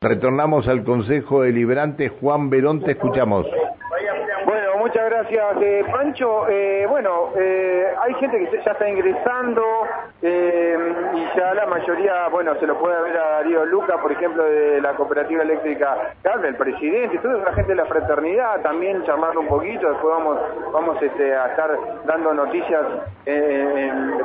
Retornamos al Consejo Deliberante. Juan Verón, te escuchamos. Muchas gracias, eh, Pancho. Eh, bueno, eh, hay gente que ya está ingresando y ya la mayoría, bueno, se lo puede ver a Darío Luca, por ejemplo, de la Cooperativa Eléctrica Carmen, el presidente, toda la gente de la fraternidad, también charlando un poquito. Después vamos, vamos este, a estar dando noticias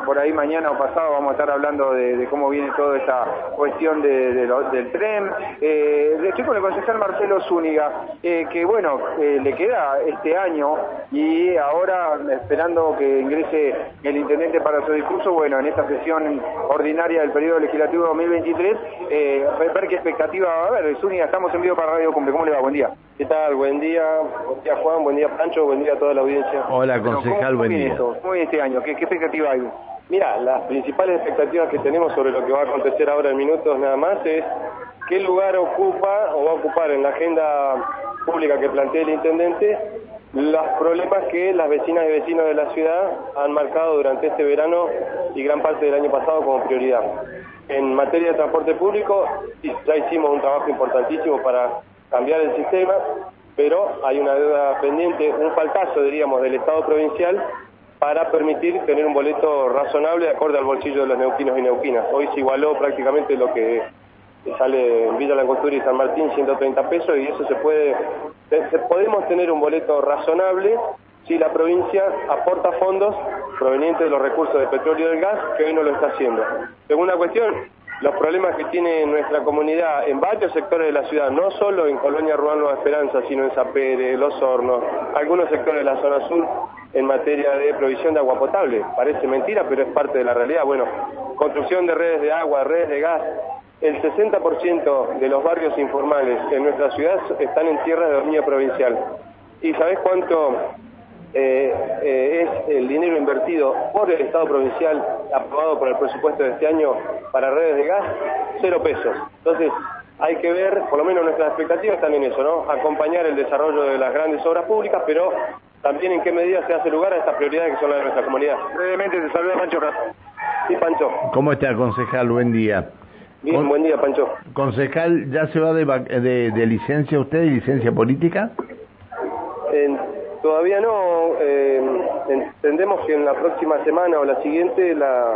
por ahí mañana o pasado, vamos a estar hablando de, cómo viene toda esta cuestión del tren. estoy con el concejal Marcelo Zúñiga, que bueno, le queda este año y ahora esperando que ingrese el intendente para su discurso, bueno, en esta sesión ordinaria del periodo legislativo 2023, eh, ver qué expectativa va a haber. Zúñiga, estamos en vivo para Radio Cumple. ¿Cómo le va? Buen día. ¿Qué tal? Buen día. Buen día, Juan. Buen día, Pancho. Buen día a toda la audiencia. Hola, concejal. buen día. ¿Cómo viene este año? ¿Qué, expectativa hay? Mira, las principales expectativas que tenemos sobre lo que va a acontecer ahora en minutos nada más es qué lugar ocupa o va a ocupar en la agenda pública que plantea el intendente los problemas que las vecinas y vecinos de la ciudad han marcado durante este verano y gran parte del año pasado como prioridad. En materia de transporte público ya hicimos un trabajo importantísimo para cambiar el sistema, pero hay una deuda pendiente, un faltazo diríamos del Estado provincial para permitir tener un boleto razonable de acuerdo al bolsillo de los neuquinos y neuquinas. Hoy se igualó prácticamente lo que sale en Villa Langostura y San Martín 130 pesos y eso se puede, podemos tener un boleto razonable si la provincia aporta fondos provenientes de los recursos de petróleo y del gas, que hoy no lo está haciendo. Segunda cuestión, los problemas que tiene nuestra comunidad en varios sectores de la ciudad, no solo en Colonia Ruan Nueva Esperanza, sino en Zapere, Los Hornos, algunos sectores de la zona sur en materia de provisión de agua potable. Parece mentira, pero es parte de la realidad. Bueno, construcción de redes de agua, redes de gas, el 60% de los barrios informales en nuestra ciudad están en tierra de dominio provincial. ¿Y sabés cuánto eh, eh, es el dinero invertido por el Estado provincial aprobado por el presupuesto de este año para redes de gas? Cero pesos. Entonces, hay que ver, por lo menos nuestras expectativas están en eso, ¿no? Acompañar el desarrollo de las grandes obras públicas, pero también en qué medida se hace lugar a estas prioridades que son las de nuestra comunidad. Brevemente, te saluda Pancho Sí, Pancho. ¿Cómo está, concejal? Buen día. Bien, buen día, Pancho. Concejal, ¿ya se va de, de, licencia usted y licencia política? todavía no. Eh, entendemos que en la próxima semana o la siguiente, la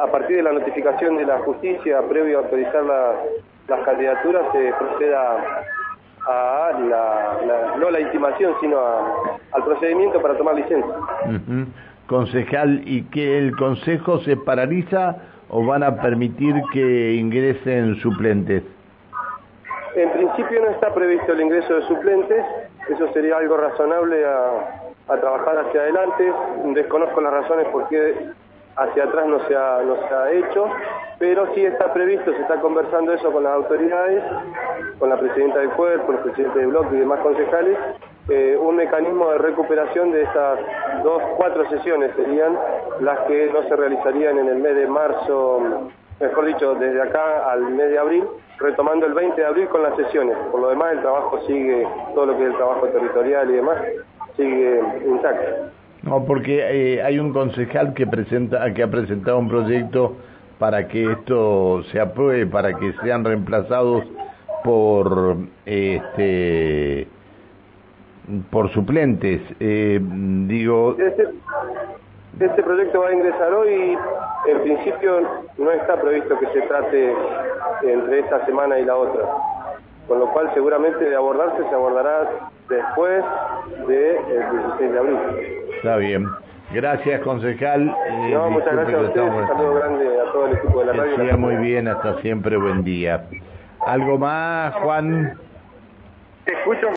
a partir de la notificación de la justicia, previo a autorizar las candidaturas, se proceda a la, no la intimación, sino al procedimiento para tomar licencia. Concejal, ¿y que el Consejo se paraliza o van a permitir que ingresen suplentes? En principio no está previsto el ingreso de suplentes, eso sería algo razonable a, trabajar hacia adelante. Desconozco las razones por qué hacia atrás no se, ha, no se ha hecho, pero sí está previsto, se está conversando eso con las autoridades, con la presidenta del cuerpo, el presidente del bloque y demás concejales, eh, un mecanismo de recuperación de estas dos, cuatro sesiones serían las que no se realizarían en el mes de marzo, mejor dicho, desde acá al mes de abril, retomando el 20 de abril con las sesiones. Por lo demás, el trabajo sigue, todo lo que es el trabajo territorial y demás, sigue intacto. No, porque eh, hay un concejal que presenta, que ha presentado un proyecto para que esto se apruebe, para que sean reemplazados por este por suplentes. Eh, digo. Este, este, proyecto va a ingresar hoy. En principio no está previsto que se trate entre esta semana y la otra. Con lo cual, seguramente de abordarse, se abordará después del 16 de abril. Está bien. Gracias, concejal. no, muchas gracias a ustedes. Un saludo grande a todo el equipo de la radio. Que muy bien, hasta siempre. Buen día. ¿Algo más, Juan? Te escucho.